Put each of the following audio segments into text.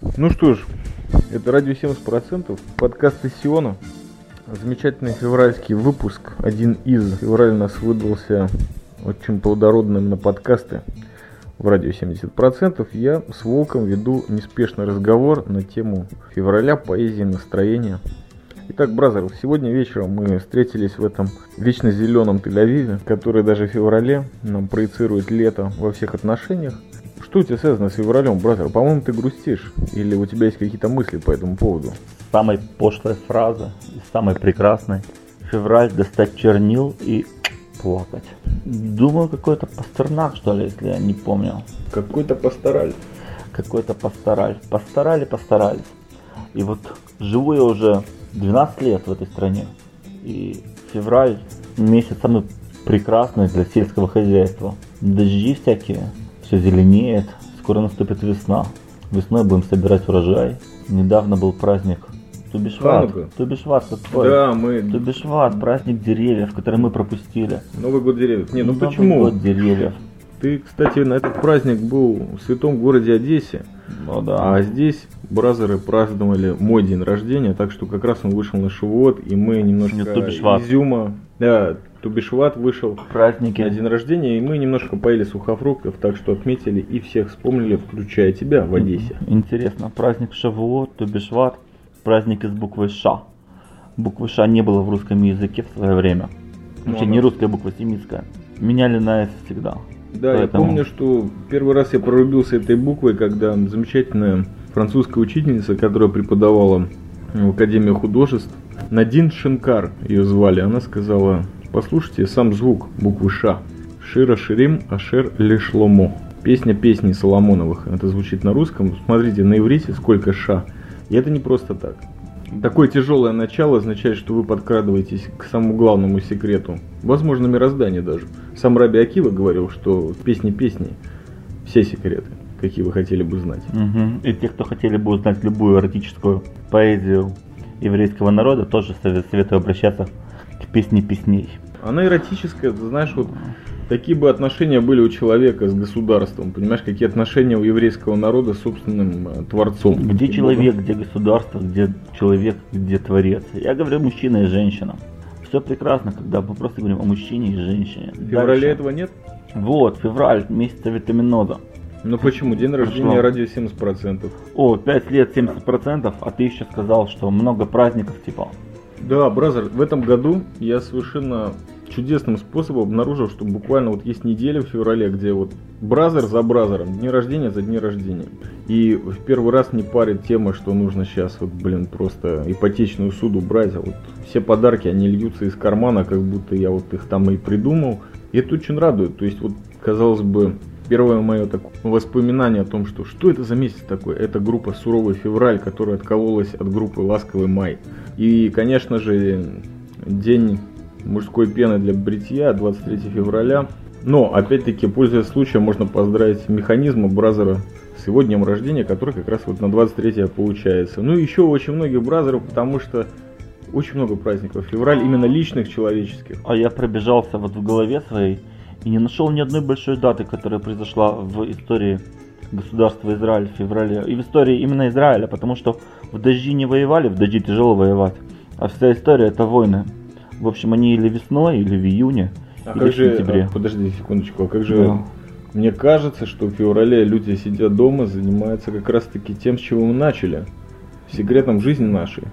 Ну что ж, это радио 70%, подкаст из Сиона. Замечательный февральский выпуск. Один из. Февраль нас выдался очень плодородным на подкасты в радио 70%. Я с Волком веду неспешный разговор на тему февраля, поэзии, настроения. Итак, бразеров, сегодня вечером мы встретились в этом вечно зеленом Тель-Авиве, который даже в феврале нам проецирует лето во всех отношениях. Что у тебя связано с февралем, бразер? По-моему, ты грустишь. Или у тебя есть какие-то мысли по этому поводу? Самая пошлая фраза, самая прекрасная. Февраль достать чернил и плакать. Думаю, какой-то пастернак, что ли, если я не помню. Какой-то пастораль. Какой-то пастораль. Постарали, постарались. И вот живу я уже 12 лет в этой стране. И февраль месяц самый прекрасный для сельского хозяйства. Дожди всякие, все зеленеет, скоро наступит весна. Весной будем собирать урожай. Недавно был праздник Тубишват. Тубишват какой? Да, мы... Тубишват, праздник деревьев, который мы пропустили. Новый год деревьев. Не, ну Новый почему? год деревьев. Ты, кстати, на этот праздник был в святом городе Одессе. Ну да. А здесь бразеры праздновали мой день рождения, так что как раз он вышел на Шивот, и мы немножко Не Тубишват. изюма... Да, Тубишват вышел Праздники. на день рождения, и мы немножко поели сухофруктов, так что отметили и всех вспомнили, включая тебя в Одессе. Интересно, праздник Шавуот, Тубишват, праздник из буквы Ша. Буквы Ша не было в русском языке в свое время. Ну, Вообще она- не русская буква, семитская. Меняли на S всегда. Да, я Поэтому- помню, что первый раз я прорубился этой буквой, когда замечательная французская учительница, которая преподавала в Академии художеств, Надин Шинкар ее звали, она сказала, послушайте сам звук буквы Ш. Шира Ширим Ашер Лешломо. Песня песней Соломоновых. Это звучит на русском. Смотрите, на иврите сколько Ша. И это не просто так. Такое тяжелое начало означает, что вы подкрадываетесь к самому главному секрету. Возможно, мироздание даже. Сам Раби Акива говорил, что в песне песни все секреты, какие вы хотели бы знать. Мгм. И те, кто хотели бы узнать любую эротическую поэзию еврейского народа, тоже сове- советую обращаться к песне песней. Она эротическая, ты знаешь, вот такие бы отношения были у человека с государством. Понимаешь, какие отношения у еврейского народа с собственным э, творцом. Где человек, где государство, где человек, где творец. Я говорю мужчина и женщина. Все прекрасно, когда мы просто говорим о мужчине и женщине. В феврале Дальше. этого нет? Вот, февраль, месяц витаминоза. Ну почему? День рождения радио 70%. О, 5 лет 70%, а ты еще сказал, что много праздников типа. Да, бразер, в этом году я совершенно чудесным способом обнаружил, что буквально вот есть неделя в феврале, где вот бразер за бразером, дни рождения за дни рождения. И в первый раз не парит тема, что нужно сейчас вот, блин, просто ипотечную суду брать, а вот все подарки, они льются из кармана, как будто я вот их там и придумал. И это очень радует, то есть вот, казалось бы, Первое мое такое воспоминание о том, что что это за месяц такой, это группа «Суровый февраль», которая откололась от группы «Ласковый май». И, конечно же, день мужской пены для бритья, 23 февраля. Но, опять-таки, пользуясь случаем, можно поздравить механизма Бразера с его днем рождения, который как раз вот на 23 получается. Ну и еще очень многих Бразеров, потому что очень много праздников. Февраль именно личных, человеческих. А я пробежался вот в голове своей и не нашел ни одной большой даты, которая произошла в истории государства Израиль в феврале. И в истории именно Израиля, потому что в дожди не воевали, в дожди тяжело воевать. А вся история это войны. В общем, они или весной, или в июне, А или как в же, сентябре. а, подожди секундочку, а как же, Да. мне кажется, что в феврале люди сидят дома, занимаются как раз таки тем, с чего мы начали. Секретом жизни нашей.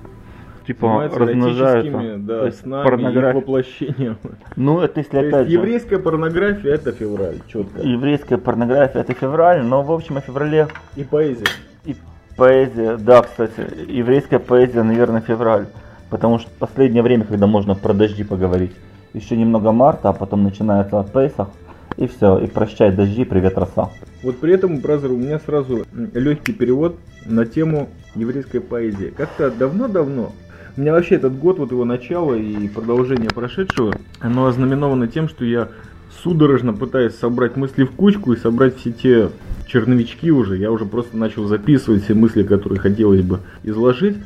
Типа размножаются. эротическими, То да, есть снами порнография. воплощением. Ну, это если То есть опять же... еврейская порнография это февраль, четко. Еврейская порнография это февраль, но в общем о феврале И поэзия. И поэзия, да, кстати, еврейская поэзия, наверное, февраль. Потому что последнее время, когда можно про дожди поговорить. Еще немного марта, а потом начинается Пейсах. И все, и прощай дожди, привет роса. Вот при этом, бразер, у меня сразу легкий перевод на тему еврейской поэзии. Как-то давно-давно, меня вообще этот год, вот его начало и продолжение прошедшего, оно ознаменовано тем, что я судорожно пытаюсь собрать мысли в кучку и собрать все те черновички уже. Я уже просто начал записывать все мысли, которые хотелось бы изложить.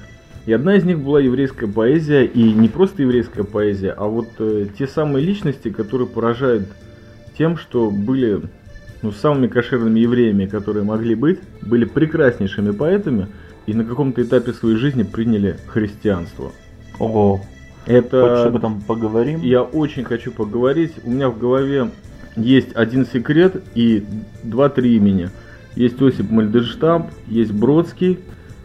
И одна из них была еврейская поэзия, и не просто еврейская поэзия, а вот э, те самые личности, которые поражают тем, что были ну, самыми кошерными евреями, которые могли быть, были прекраснейшими поэтами и на каком-то этапе своей жизни приняли христианство. Ого. Это... Хочешь об этом поговорим? Я очень хочу поговорить. У меня в голове есть один секрет и два-три имени. Есть Осип Мальдерштамп, есть Бродский.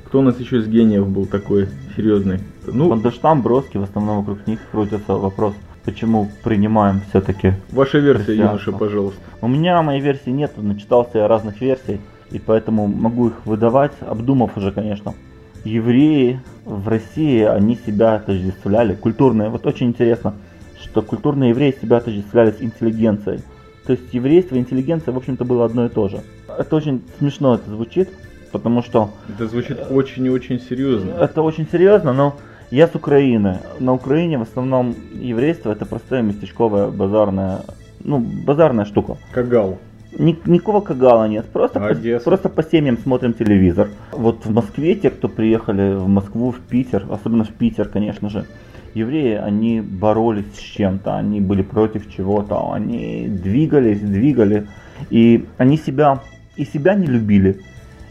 Кто у нас еще из гениев был такой серьезный? Ну, Мальдерштамп, Бродский, в основном вокруг них крутится вопрос, почему принимаем все-таки Ваша версия, юноша, пожалуйста. У меня моей версии нет, начитался я разных версий, и поэтому могу их выдавать, обдумав уже, конечно. Евреи в России, они себя отождествляли, культурные, вот очень интересно, что культурные евреи себя отождествляли с интеллигенцией. То есть еврейство и интеллигенция, в общем-то, было одно и то же. Это очень смешно это звучит, потому что... Это звучит очень и очень серьезно. Это очень серьезно, но я с Украины. На Украине в основном еврейство это простая местечковая базарная, ну, базарная штука. Кагал. Ни, никакого кагала нет, просто, по, просто по семьям смотрим телевизор. Вот в Москве те, кто приехали в Москву, в Питер, особенно в Питер, конечно же, евреи, они боролись с чем-то, они были против чего-то, они двигались, двигали, и они себя, и себя не любили.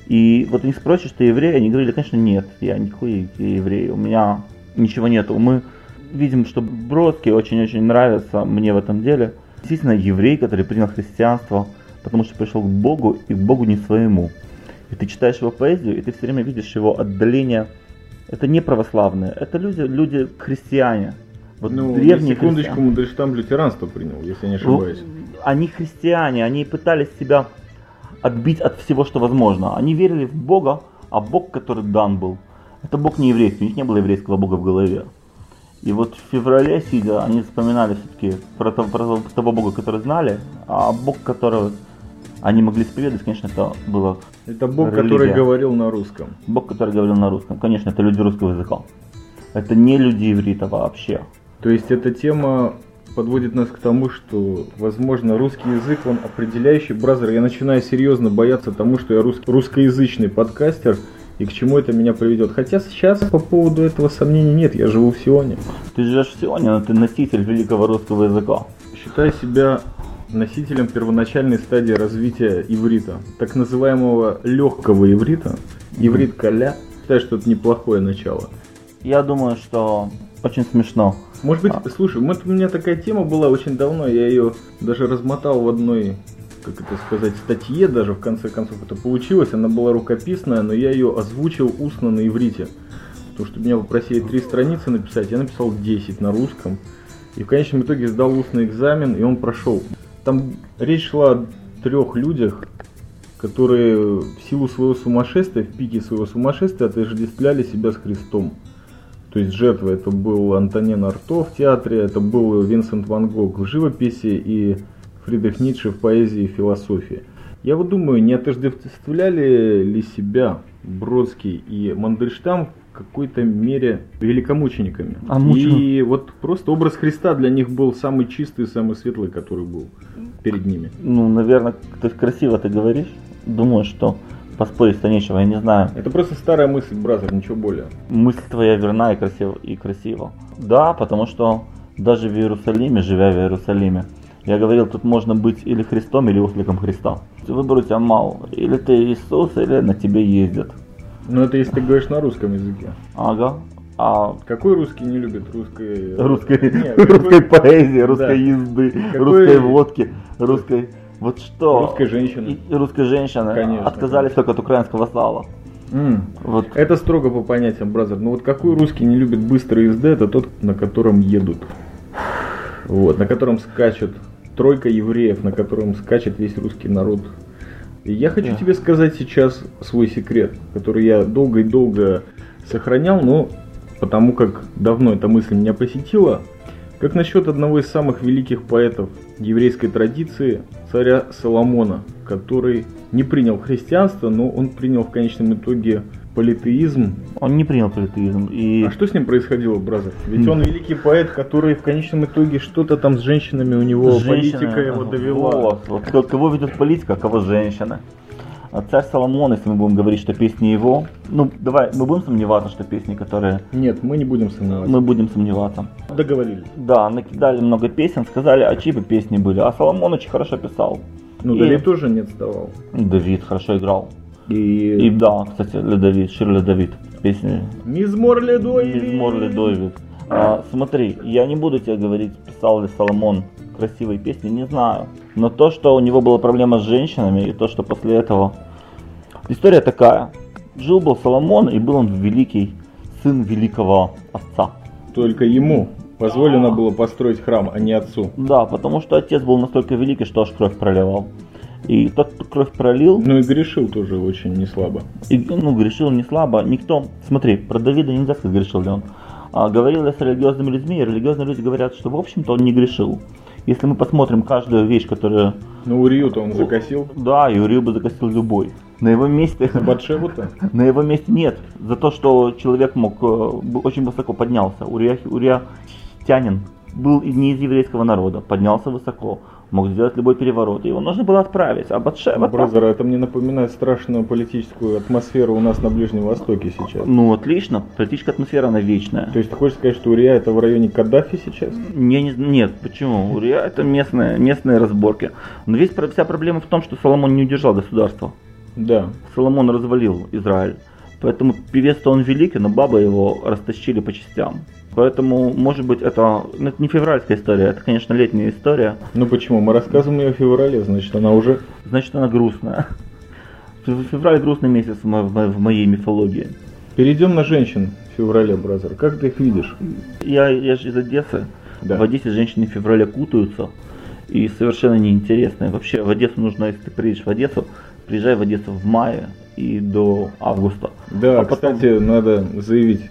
И вот они спросят, что евреи, они говорили, конечно, нет, я никакой еврей, у меня ничего нету. Мы видим, что Бродский очень-очень нравится мне в этом деле. Действительно, еврей, который принял христианство, потому что пришел к Богу и к Богу не своему. И ты читаешь его поэзию, и ты все время видишь его отдаление. Это не православные, это люди, люди христиане. Вот Ну, древние секундочку, христиане. Мандельштам лютеранство принял, если я не Ну, ошибаюсь. Они христиане, они пытались себя отбить от всего, что возможно. Они верили в Бога, а Бог, который дан был, это Бог не еврейский, у них не было еврейского Бога в голове. И вот в феврале, сидя, они вспоминали все-таки про, про того- того Бога, который знали, а Бог, которого они могли исповедовать, конечно, это был Это Бог, религия. который говорил на русском. Бог, который говорил на русском. Конечно, это люди русского языка. Это не люди иврита вообще. То есть эта тема подводит нас к тому, что, возможно, русский язык, он определяющий. Бразер, я начинаю серьезно бояться тому, что я рус- русскоязычный подкастер, и к чему это меня приведет. Хотя сейчас по поводу этого сомнений нет, я живу в Сионе. Ты живешь в Сионе, но ты носитель великого русского языка. Считаю себя носителем первоначальной стадии развития иврита, так называемого легкого иврита, иврит каля. Считаю, что это неплохое начало. Я думаю, что очень смешно. Может быть, А. слушай, вот у меня такая тема была очень давно, я ее даже размотал в одной, как это сказать, статье даже, в конце концов это получилось, она была рукописная, но я ее озвучил устно на иврите. Потому что меня попросили три страницы написать, я написал 10 на русском. И в конечном итоге сдал устный экзамен, и он прошел. Там речь шла о трех людях, которые в силу своего сумасшествия, в пике своего сумасшествия отождествляли себя с Христом. То есть жертва это был Антонин Арто в театре, это был Винсент Ван Гог в живописи и Фридрих Ницше в поэзии и философии. Я вот думаю, не отождествляли ли себя Бродский и Мандельштам какой-то мере великомучениками? А И вот просто образ Христа для них был самый чистый, самый светлый, который был перед ними. Ну, наверное, ты красиво ты говоришь. Думаю, что поспорить-то нечего, я не знаю. Это просто старая мысль, бразер, ничего более. Мысль твоя верна и красиво, и красиво. Да, потому что даже в Иерусалиме, живя в Иерусалиме, я говорил, тут можно быть или Христом, или осликом Христа. Выбор у тебя мало. Или ты Иисус, или на тебе ездят. Но это если ты говоришь на русском языке. Ага. А Какой русский не любит русской... русской, Нет, русской какой- поэзии, русской Да. езды, Какой- русской водки, русской... Вот что? Русской женщины. И, русской женщины Конечно, отказались только от украинского сала. М. Вот. Это строго по понятиям, бразер. Ну вот какой русский не любит быстрой езды, это тот, на котором едут. Вот, на котором скачет тройка евреев, на котором скачет весь русский народ. Я хочу Да. тебе сказать сейчас свой секрет, который я долго и долго сохранял, но потому как давно эта мысль меня посетила. Как насчет одного из самых великих поэтов еврейской традиции, царя Соломона, который не принял христианство, но он принял в конечном итоге политеизм. Он не принял политеизм. И А что с ним происходило, бразер? Ведь он великий поэт, который в конечном итоге что-то там с женщинами у него, политика его довела. Вот, вот кого ведет политика, а кого женщины. А царь Соломон, если мы будем говорить, что песни его, ну давай, мы будем сомневаться, что песни, которые Нет, мы не будем сомневаться. мы будем сомневаться. договорились. Да, накидали много песен, сказали, а чьи бы песни были. А Соломон очень хорошо писал. Ну, И- Давид тоже не отставал. Давид хорошо играл. И, И да, кстати, Ледовид, Ширли Давид, песни Мизмор Ледой. Мизмор Ледовид. А, смотри, я не буду тебе говорить, писал ли Соломон красивые песни, не знаю. Но то, что у него была проблема с женщинами, и то, что после этого... История такая. Жил был Соломон, и был он великий сын великого отца. Только ему позволено было построить храм, а не отцу. Да, потому что отец был настолько великий, что аж кровь проливал. И тот, кто кровь пролил, Ну и грешил тоже очень не слабо. И, ну, грешил не слабо. Никто, смотри, про Давида нельзя сказать, грешил ли он. А, говорил я с религиозными людьми, и религиозные люди говорят, что, в общем-то, он не грешил. Если мы посмотрим каждую вещь, которая... Ну Урию-то он закосил. Да, и Урию бы закосил любой. На его месте... Батшеву-то. На его месте нет. За то, что человек мог... э, очень высоко поднялся. Урия, Урия был и не из еврейского народа. Поднялся высоко. Мог сделать любой переворот. Его нужно было отправить. А Батшева... Бразер, это мне напоминает страшную политическую атмосферу у нас на Ближнем Востоке сейчас. Ну, отлично. Политическая атмосфера, она вечная. То есть ты хочешь сказать, что Урия это в районе Каддафи сейчас? Не, не- нет, почему? Урия это местные, местные разборки. Но весь, вся проблема в том, что Соломон не удержал государство. Да. Соломон развалил Израиль. Поэтому певец-то он великий, но бабы его растащили по частям. Поэтому, может быть, это, ну, это не февральская история, это, конечно, летняя история. Ну почему? Мы рассказываем ее в феврале, значит она уже... Значит, она грустная. Фев- Февраль грустный месяц в моей мифологии. Перейдем на женщин в феврале, brother. Как ты их видишь? Я, я же из Одессы. Да. В Одессе женщины в феврале кутаются и совершенно неинтересные. Вообще в Одессу нужно, если ты приедешь в Одессу, приезжай в Одессу в мае и до августа. Да, А потом- кстати, надо заявить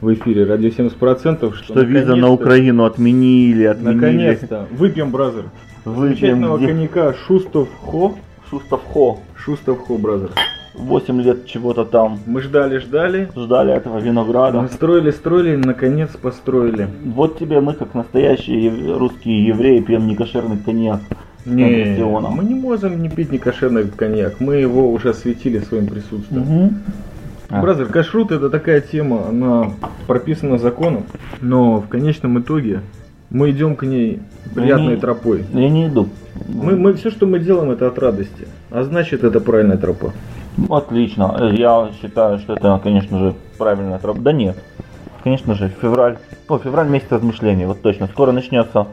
в эфире радио 70%, что, Что виза на Украину отменили, отменили. Наконец-то. Выпьем, brother. Выпьем где- коньяка Шустов XO. Шустов XO. Шустов XO, brother. 8 лет чего-то там Мы ждали, ждали. ждали этого винограда. Мы строили, строили, наконец построили. Вот тебе мы, как настоящие русские евреи, пьем некошерный коньяк. Не, мы не можем не пить некошерный коньяк. Мы его уже освятили своим присутствием. Мгм. А. Brother, кашрут это такая тема, она прописана законом, но в конечном итоге мы идем к ней приятной Не- тропой. Я не иду. Мы, мы все, что мы делаем, это от радости. А значит, это правильная тропа. Отлично. Я считаю, что это, конечно же, правильная тропа. Да нет. Конечно же, февраль. О, февраль месяц размышлений. Вот точно. Скоро начнется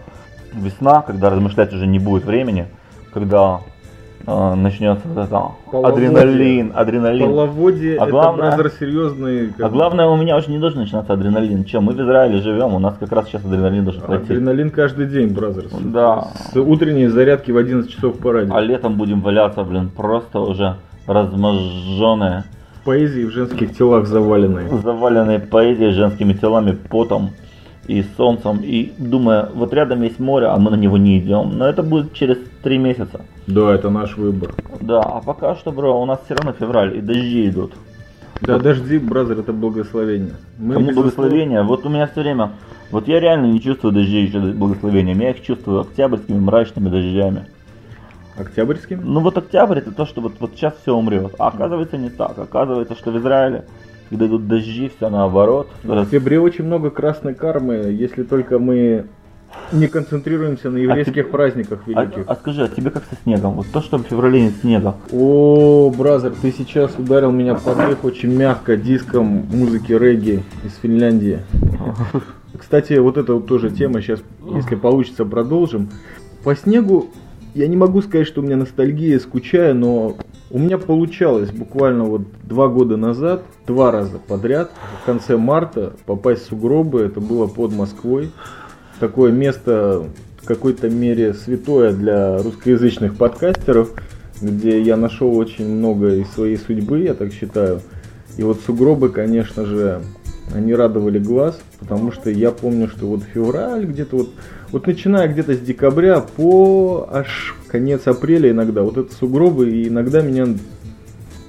весна, когда размышлять уже не будет времени. Когда начнется вот это Половодье. адреналин, адреналин. Половодье А это главное- бразер серьезный. как А главное, у меня уже не должен начинаться адреналин. Чем мы в Израиле живем, у нас как раз сейчас адреналин должен пойти. Адреналин каждый день, бразер. Да. С утренней зарядки в 11 часов по радио. А летом будем валяться, блин, просто уже разможженные, В поэзии в женских телах заваленные. заваленные поэзией, женскими телами, потом и солнцем. И думая, вот рядом есть море, а мы на него не идем. Но это будет через три месяца. Да, это наш выбор. Да, а пока что, бро, у нас все равно февраль, и дожди идут. Да, дожди, бразер, это благословение. Мы, Кому благословение? Вот у меня все время, вот я реально не чувствую дождей еще благословением, я их чувствую октябрьскими мрачными дождями. Октябрьским? Ну вот октябрь это то, что вот, вот сейчас все умрет. А оказывается не так. Оказывается, что в Израиле, когда идут дожди, все наоборот. В октябре очень много красной кармы, если только мы не концентрируемся на еврейских праздниках А, великих. а скажи, а тебе как со снегом? Вот то, что в феврале нет снега. О, бразер, ты сейчас ударил меня под дых очень мягко диском музыки регги из Финляндии. Кстати, вот это вот тоже тема, сейчас, если получится, продолжим. По снегу я не могу сказать, что у меня ностальгия, скучаю, но у меня получалось буквально вот два года назад, два раза подряд, в конце марта попасть в сугробы, это было под Москвой. Такое место в какой-то мере святое для русскоязычных подкастеров, где я нашел очень много из своей судьбы, я так считаю. И вот сугробы, конечно же, они радовали глаз, потому что я помню, что вот февраль где-то вот, вот начиная где-то с декабря по аж конец апреля иногда, вот это сугробы, и иногда меня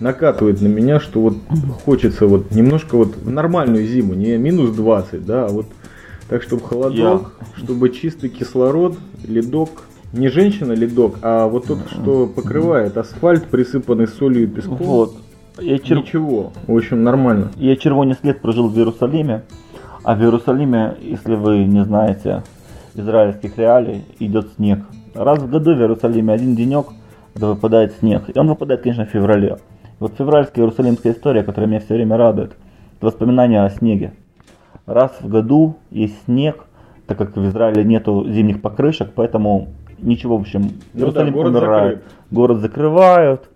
накатывает на меня, что вот хочется вот немножко вот в нормальную зиму, не минус 20, да, а вот так, чтобы холодок, чтобы чистый кислород, ледок, не женщина ледок, а вот тот, что покрывает асфальт, присыпанный солью и песком. Вот. Я, чер- Ничего, в общем, нормально. я червонец лет прожил в Иерусалиме. А в Иерусалиме, если вы не знаете израильских реалий, идет снег. Раз в году в Иерусалиме один денек когда выпадает снег. И он выпадает, конечно, в феврале. Вот февральская иерусалимская история, которая меня все время радует, это воспоминания о снеге. Раз в году есть снег, так как в Израиле нету зимних покрышек, поэтому ничего, в общем, Ну Иерусалим да, город умирает. закрыт. Город закрывают,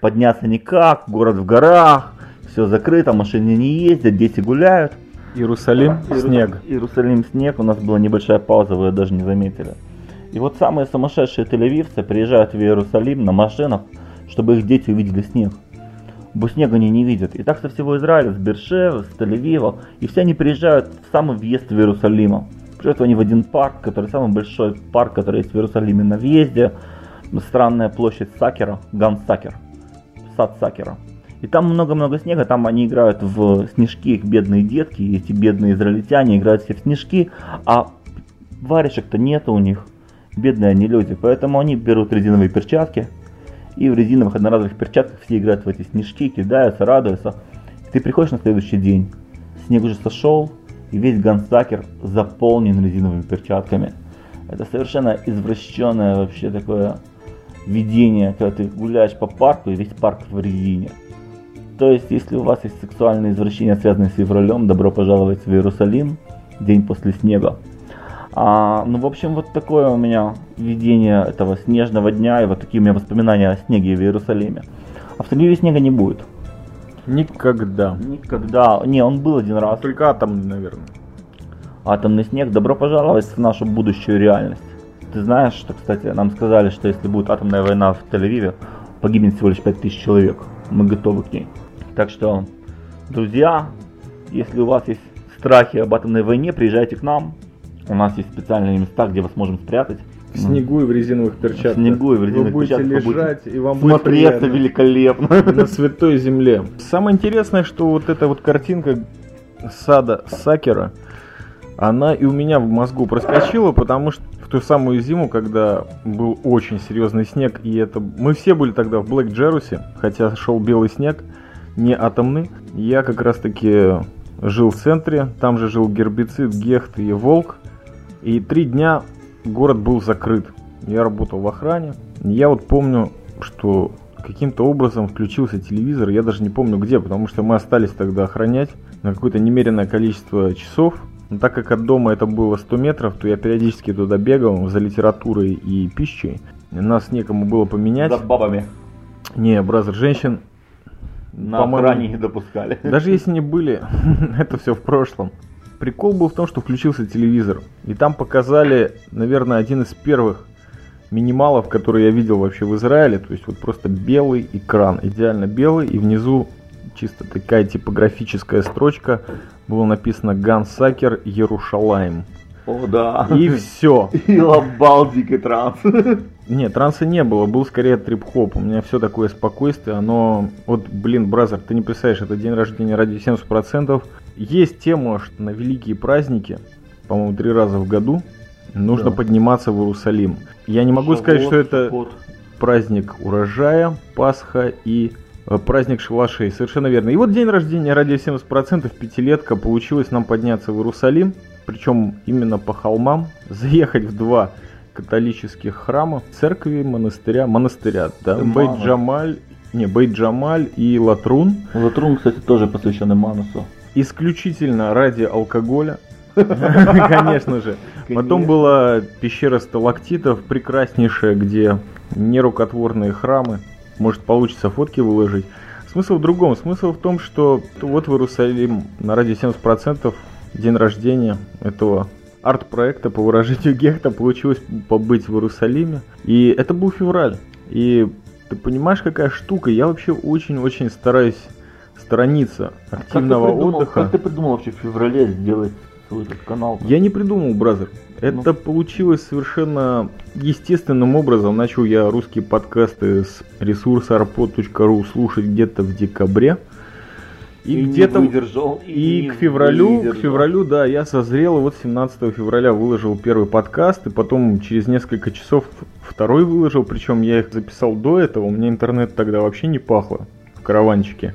подняться никак, город в горах, все закрыто, машины не ездят, дети гуляют. Иерусалим, Иеру- снег. Иерусалим снег, у нас была небольшая пауза, вы ее даже не заметили. И вот самые сумасшедшие тель-авивцы приезжают в Иерусалим на машинах, чтобы их дети увидели снег. Бо снега они не видят. И так со всего Израиля, с Бершевы, с Тель-Авива. И все они приезжают в самый въезд в Иерусалима. Приезжают они в один парк, который самый большой парк, который есть в Иерусалиме на въезде. Странная площадь Сакера, Ган Сакер, сад Сакера. И там много-много снега, там они играют в снежки, их бедные детки, эти бедные израильтяне играют все в снежки, а варежек-то нет у них, бедные они люди, поэтому они берут резиновые перчатки, и в резиновых одноразовых перчатках все играют в эти снежки, кидаются, радуются. И ты приходишь на следующий день, снег уже сошел, и весь Гансакер заполнен резиновыми перчатками. Это совершенно извращенное вообще такое видение, когда ты гуляешь по парку и весь парк в резине. То есть, если у вас есть сексуальные извращения, связанные с февралем, добро пожаловать в Иерусалим, день после снега. А, ну, в общем, вот такое у меня видение этого снежного дня, и вот такие у меня воспоминания о снеге в Иерусалиме. А в Тель-Авиве снега не будет. Никогда. Никогда. Не, он был один раз. Только атомный, наверное. Атомный снег, добро пожаловать в нашу будущую реальность. Ты знаешь, что, кстати, нам сказали, что если будет атомная война в Тель-Авиве, погибнет всего лишь 5000 человек. Мы готовы к ней. Так что, друзья, если у вас есть страхи об атомной войне, приезжайте к нам. У нас есть специальные места, где вас можем спрятать. В снегу и в резиновых перчатках. В снегу и в резиновых Вы будете перчатках будете лежать, и вам будет Смотреться приятно. великолепно. на святой земле. Самое интересное, что вот эта вот картинка сада Сакера, она и у меня в мозгу проскочила, потому что в ту самую зиму, когда был очень серьезный снег, и это мы все были тогда в Блэк Джерусе, хотя шел белый снег, не атомный. Я как раз таки жил в центре, там же жил гербицид, гехт и волк. И три дня город был закрыт. Я работал в охране. Я вот помню, что каким-то образом включился телевизор, я даже не помню где, потому что мы остались тогда охранять на какое-то немеренное количество часов. Но так как от дома это было 100 метров, то я периодически туда бегал за литературой и пищей. Нас некому было поменять. За бабами. Не, бразер, женщин На охране не допускали. даже если не были, это все в прошлом. Прикол был в том, что включился телевизор. И там показали, наверное, один из первых минималов, которые я видел вообще в Израиле. То есть вот просто белый экран, идеально белый. И внизу чисто такая типографическая строчка. Было написано Гансакер Ярушалайм. О, да. И все. И лабалдик и транс. Нет, транса не было, был скорее трип-хоп. У меня все такое спокойствие, оно... Вот, блин, бразер, ты не представляешь, это день рождения ради 70%. Есть тема, что на великие праздники, по-моему, три раза в году, нужно Да. подниматься в Иерусалим. Я не могу сказать, что это праздник урожая, Пасха и э, праздник шалашей. Совершенно верно. И вот день рождения ради 70%, пятилетка, получилось нам подняться в Иерусалим. Причем именно по холмам. Заехать в два католических храма, церкви, монастыря, монастыря, да. Бейт-Джамаль, не, Бейт-Джамаль и Латрун. Латрун, кстати, тоже посвященный Манусу. Исключительно ради алкоголя. Конечно же. Потом была пещера сталактитов, прекраснейшая, где нерукотворные храмы. Может получится фотки выложить. Смысл в другом. Смысл в том, что вот в Иерусалим на ради 70% день рождения этого арт-проекта по выражению Гехта получилось побыть в Иерусалиме. И это был февраль. И ты понимаешь, какая штука? Я вообще очень-очень стараюсь сторониться активного как придумал, отдыха. Как ты придумал вообще в феврале сделать свой этот канал? Я не придумал, бразер. Это Ну. получилось совершенно естественным образом. Начал я русские подкасты с ресурса arpod.ru слушать где-то в декабре. И, не где-то выдержал, и не к февралю, к февралю, да, я созрел, и вот 17 февраля выложил первый подкаст, и потом через несколько часов второй выложил, причем я их записал до этого, у меня интернет тогда вообще не пахло в караванчике.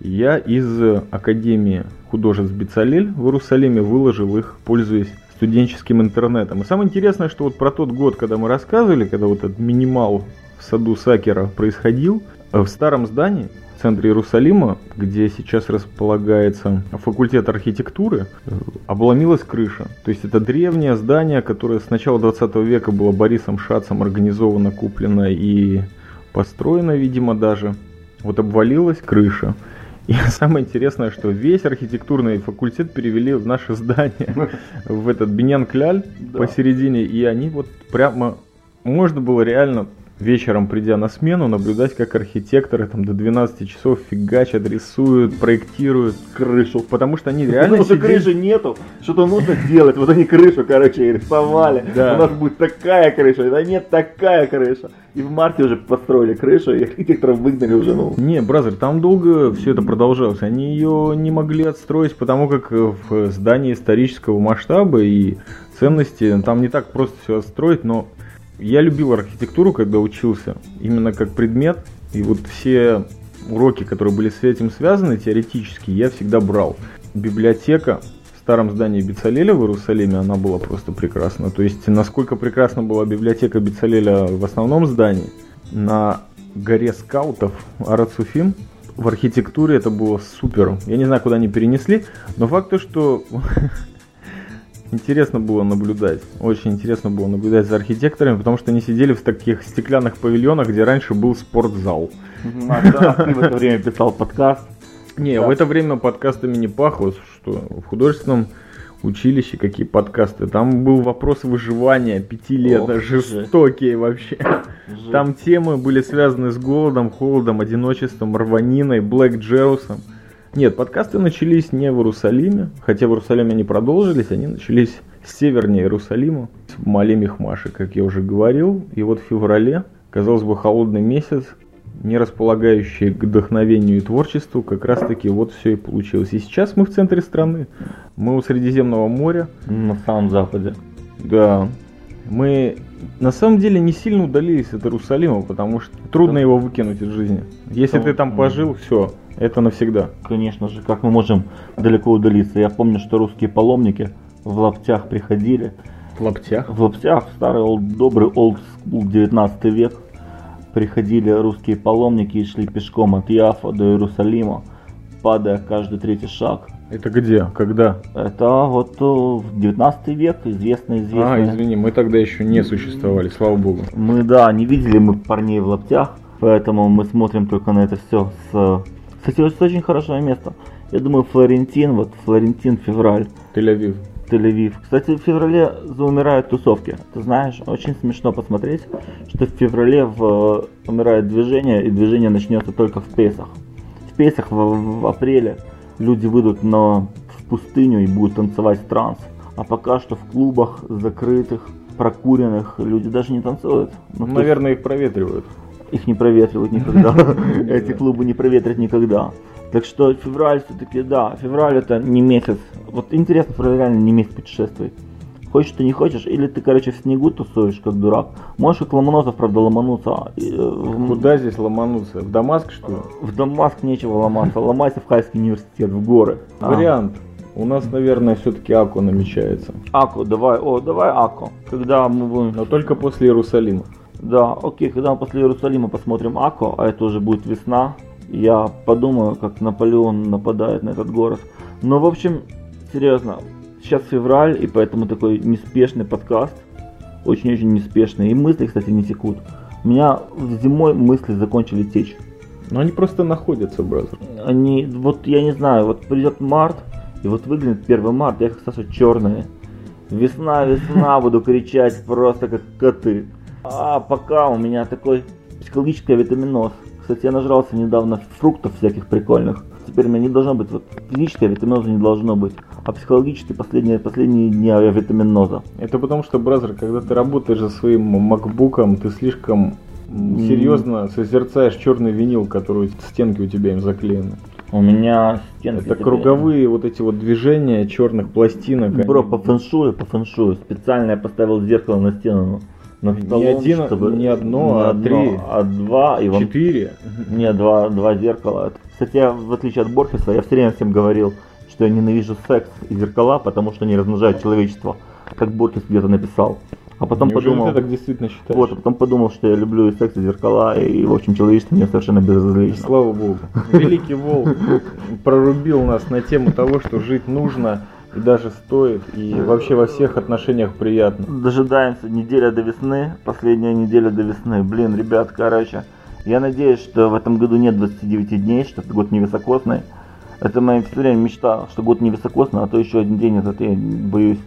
И Я из Академии художеств Бицалель в Иерусалиме выложил их, пользуясь студенческим интернетом. И самое интересное, что вот про тот год, когда мы рассказывали, когда вот этот минимал в саду Сакера происходил. В старом здании центре Иерусалима, где сейчас располагается факультет архитектуры, обломилась крыша. То есть это древнее здание, которое с начала 20 века было Борисом Шацем организовано, куплено и построено, видимо, даже. Вот обвалилась крыша. И самое интересное, что весь архитектурный факультет перевели в наше здание, в этот Бенян Кляль посередине, и они вот прямо, можно было реально вечером, придя на смену, наблюдать, как архитекторы там до 12 часов фигачат, рисуют, проектируют крышу. Потому что они реально Потому что крыши нету, что-то нужно делать. Вот они крышу, короче, рисовали. Да. У нас будет такая крыша, да нет, такая крыша. И в марте уже построили крышу, и архитекторов выгнали уже, ну. Не, бразер, там долго все это продолжалось. Они ее не могли отстроить, потому как в здании исторического масштаба и ценности там не так просто все отстроить, но я любил архитектуру, когда учился, именно как предмет. И вот все уроки, которые были с этим связаны, теоретически, я всегда брал. Библиотека в старом здании Бицалеля в Иерусалиме, она была просто прекрасна. То есть, насколько прекрасна была библиотека Бицалеля в основном здании, на горе скаутов Арацуфим, в архитектуре это было супер. Я не знаю, куда они перенесли, но факт то, что интересно было наблюдать. Очень интересно было наблюдать за архитекторами, потому что они сидели в таких стеклянных павильонах, где раньше был спортзал. А, да, ты в это время писал подкаст. Не, Да. в это время подкастами не пахло, что в художественном училище какие подкасты. Там был вопрос выживания пяти лет, Ох, жестокие вообще. Там темы были связаны с голодом, холодом, одиночеством, рваниной, Блэк Джерусом. Нет, подкасты начались не в Иерусалиме, хотя в Иерусалиме они продолжились, они начались севернее Иерусалима, в Мале Мехмаше, как я уже говорил. И вот в феврале, казалось бы, холодный месяц, не располагающий к вдохновению и творчеству, как раз таки вот все и получилось. И сейчас мы в центре страны, мы у Средиземного моря, На самом западе. да, мы на самом деле не сильно удалились от Иерусалима, потому что трудно его выкинуть из жизни. Если Да. ты там пожил, все, это навсегда. Конечно же, как мы можем далеко удалиться. Я помню, что русские паломники в лаптях приходили. В лаптях. В лаптях, старый old- добрый old school 19 век, приходили русские паломники и шли пешком от Яфа до Иерусалима, падая каждый третий шаг. Это где? Когда? Это вот э, в 19 век, известно, известно. А, извини, мы тогда еще не существовали, слава богу. Мы, да, не видели мы парней в лаптях, поэтому мы смотрим только на это все с... Кстати, это очень хорошее место. Я думаю, Флорентин, вот Флорентин, февраль, Тель-Авив. Тель-Авив. Кстати, в феврале заумирают тусовки. Ты знаешь, очень смешно посмотреть, что в феврале в, умирает движение, и движение начнется только в Песах. В Песах в, в апреле люди выйдут на, в пустыню и будут танцевать транс. А пока что в клубах закрытых, прокуренных люди даже не танцуют. Ну, то есть Наверное, их проветривают. их не проветривают никогда. Эти клубы не проветрят никогда. Так что февраль все-таки, да, февраль это не месяц. Вот интересно, февраль реально не месяц путешествий. Хочешь ты не хочешь, или ты, короче, в снегу тусуешь, как дурак. Можешь как Ломоносов, правда, ломануться. И, э, Куда здесь ломануться? В Дамаск, что ли? В Дамаск нечего ломаться. Ломайся в Хайский университет, в горы. А. Вариант. У нас, наверное, все-таки Аку намечается. Аку, давай, о, давай Аку. Когда мы будем... Но только после Иерусалима. Да, окей, когда мы после Иерусалима посмотрим Аку, а это уже будет весна, я подумаю, как Наполеон нападает на этот город. Но, в общем, серьезно, сейчас февраль, и поэтому такой неспешный подкаст. Очень-очень неспешный. И мысли, кстати, не текут. У меня зимой мысли закончили течь. Но они просто находятся, бразер. Они, вот я не знаю, вот придет март, и вот выглянет 1 марта, я как Саша черные. Весна, весна, буду кричать просто как коты. А пока у меня такой психологический витаминоз. Кстати, я нажрался недавно фруктов всяких прикольных. Теперь у меня не должно быть, вот физического витаминоза не должно быть, а психологически последние, последние дни витаминоза. Это потому что, бразер, когда ты работаешь за своим макбуком, ты слишком серьезно созерцаешь черный винил, который стенки у тебя им заклеены. У меня стенки... Это круговые вот эти вот движения черных пластинок. они- Бро, по фэншую, по фэншую. Специально я поставил зеркало на стену. На Не столом, один, чтобы- не одно, не а одно, три. А два, и вон... Четыре. Не, два, два зеркала. Кстати, я, в отличие от Борхеса, я все время всем говорил, что я ненавижу секс и зеркала, потому что они размножают человечество. Как Борхес где-то написал. А потом Неужели подумал, ты так действительно считаешь? вот, а потом подумал, что я люблю и секс, и зеркала, и, в общем, человечество мне совершенно безразлично. Слава богу. Великий Волк прорубил нас на тему того, что жить нужно и даже стоит, и вообще во всех отношениях приятно. Дожидаемся неделя до весны, последняя неделя до весны. Блин, ребят, короче, я надеюсь, что в этом году нет 29 дней, что это год невысокосный. Это моя все время мечта, что год невысокосный, а то еще один день этот я боюсь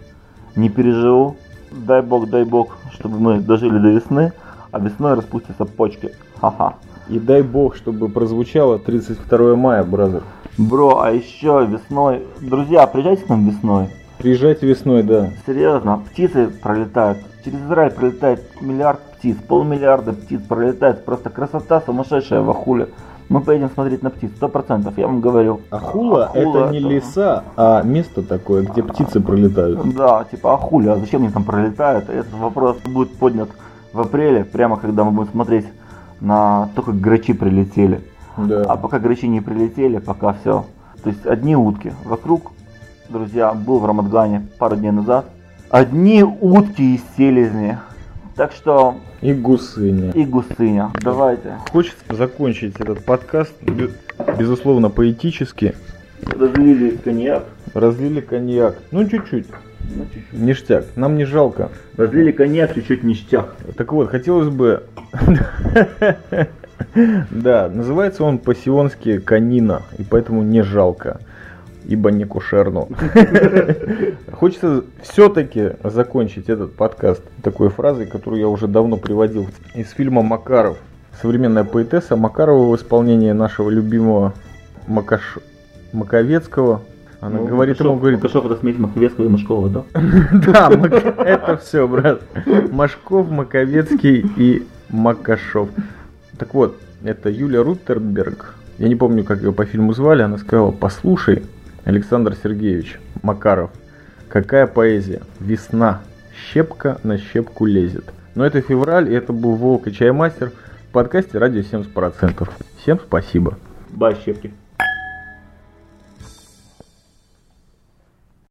не переживу. Дай бог, дай бог, чтобы мы дожили до весны, а весной распустятся почки. Ха-ха. И дай бог, чтобы прозвучало 32 мая, бразер. Бро, а еще весной... Друзья, приезжайте к нам весной. Приезжайте весной, да. Серьезно, птицы пролетают. Через Израиль пролетает миллиард птиц, полмиллиарда птиц пролетает. Просто красота сумасшедшая в Ахуле. Мы поедем смотреть на птиц, сто процентов, я вам говорю. Ахула, Ахула это не это- леса, а место такое, где птицы пролетают. Да, типа Ахуля, а зачем они там пролетают? Этот вопрос будет поднят в апреле, прямо когда мы будем смотреть на то, как грачи прилетели. А Да. пока грачи не прилетели, пока все. То есть одни утки. Вокруг, друзья, был в Рамадгане пару дней назад. Одни утки и селезни. Так что И гусыня. и гусыня. Давайте. Хочется закончить этот подкаст, бе- безусловно, поэтически. Разлили коньяк. Разлили коньяк. Ну, чуть-чуть. Ну, чуть-чуть. Ништяк. Нам не жалко. Разлили коньяк, чуть-чуть ништяк. Так вот, хотелось бы... Да, называется он по-сионски канина, и поэтому не жалко, ибо не кушерно. Хочется все-таки закончить этот подкаст такой фразой, которую я уже давно приводил из фильма «Макаров». Современная поэтесса Макарова в исполнении нашего любимого Макаш... Маковецкого. Она Ну, говорит ему, говорит, Макашов это смесь Маковецкого и Машкова, да? да, это все, брат. Машков, Маковецкий и Макашов. Так вот, это Юлия Руттерберг. Я не помню, как ее по фильму звали. Она сказала, послушай, Александр Сергеевич Макаров, какая поэзия. Весна. Щепка на щепку лезет. Но это февраль, и это был Волк и Чаймастер в подкасте «Радио 70%». Всем спасибо. Бай, щепки.